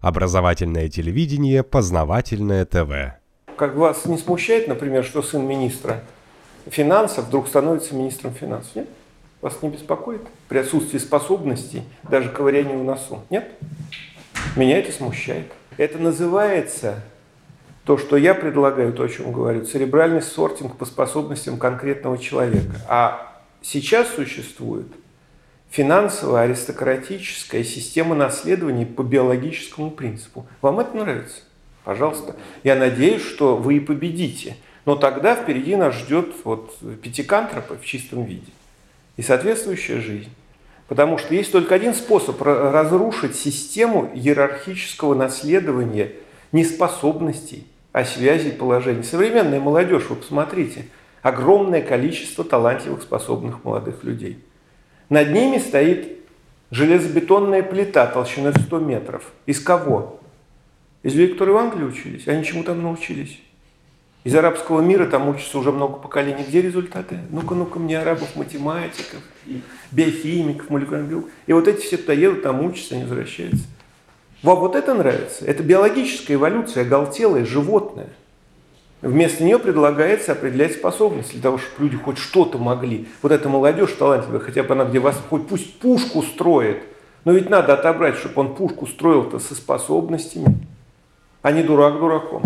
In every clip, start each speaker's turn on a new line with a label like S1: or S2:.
S1: Образовательное телевидение, познавательное ТВ.
S2: Как вас не смущает, например, что сын министра финансов вдруг становится министром финансов? Нет? Вас не беспокоит? При отсутствии способностей, даже ковырянию в носу? Нет? Меня это смущает. Это называется то, что я предлагаю, то, о чем говорю, церебральный сортинг по способностям конкретного человека. А сейчас существует финансовая аристократическая система наследования по биологическому принципу. Вам это нравится? Пожалуйста. Я надеюсь, что вы и победите. Но тогда впереди нас ждет вот пятикантропы в чистом виде и соответствующая жизнь. Потому что есть только один способ разрушить систему иерархического наследования неспособностей, а связей положений. Современная молодежь, вы посмотрите, огромное количество талантливых, способных молодых людей. Над ними стоит железобетонная плита толщиной 100 метров. Из кого? Из людей, которые в Англии учились. Они чему там научились? Из арабского мира там учатся уже много поколений. Где результаты? Ну-ка, ну-ка, мне арабов, математиков, биохимиков, молекулярных. И вот эти все туда едут, там учатся, они возвращаются. Вам вот это нравится? Это биологическая эволюция, оголтелая, животное. Вместо нее предлагается определять способности для того, чтобы люди хоть что-то могли. Вот эта молодежь талантливая, хотя бы она где вас, хоть пусть пушку строит, но ведь надо отобрать, чтобы он пушку строил-то со способностями, а не дурак дураком.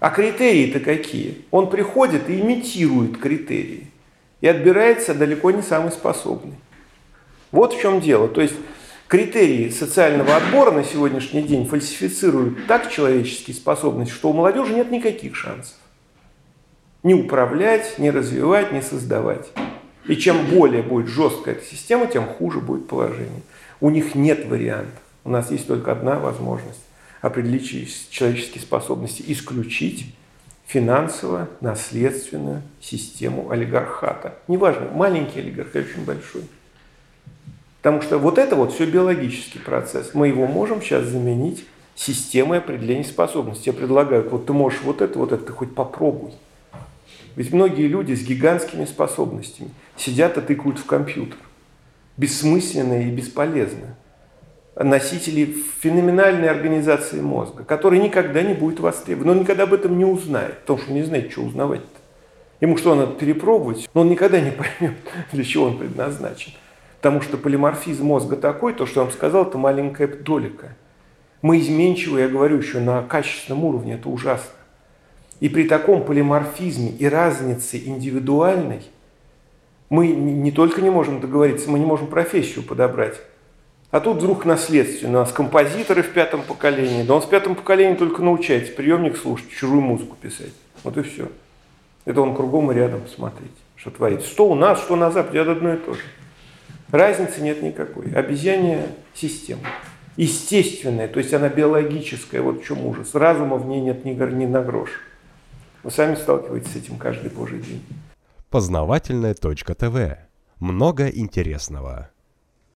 S2: А критерии-то какие? Он приходит и имитирует критерии. И отбирается далеко не самый способный. Вот в чем дело. То есть критерии социального отбора на сегодняшний день фальсифицируют так человеческие способности, что у молодежи нет никаких шансов. Ни управлять, ни развивать, ни создавать. И чем более будет жесткая эта система, тем хуже будет положение. У них нет вариантов. У нас есть только одна возможность определить человеческие способности, исключить финансово-наследственную систему олигархата. Неважно, маленький олигарх или очень большой. Потому что вот это вот все биологический процесс. Мы его можем сейчас заменить системой определения способностей. Я предлагаю, вот ты можешь вот это, вот это, ты хоть попробуй. Ведь многие люди с гигантскими способностями сидят и тыкают в компьютер. Бессмысленно и бесполезно. Носители феноменальной организации мозга, который никогда не будет востребован. Он никогда об этом не узнает, потому что не знает, что узнавать-то. Ему что, надо перепробовать? Но он никогда не поймет, для чего он предназначен. Потому что полиморфизм мозга такой, то, что я вам сказал, это маленькая долика. Мы изменчивы, я говорю еще, на качественном уровне, это ужасно. И при таком полиморфизме и разнице индивидуальной мы не только не можем договориться, мы не можем профессию подобрать. А тут вдруг наследственно. У нас композиторы в пятом поколении. Да он в пятом поколении только научается приемник слушать, чужую музыку писать. Вот и все. Это он кругом и рядом смотреть, что творится. Что у нас, что на Западе, это одно и то же. Разницы нет никакой. Обезьянья система. Естественная, то есть она биологическая, вот в чем ужас. Разума в ней нет ни, ни на грош. Вы сами сталкиваетесь с этим каждый божий день.
S1: Познавательная точка ТВ. Много интересного.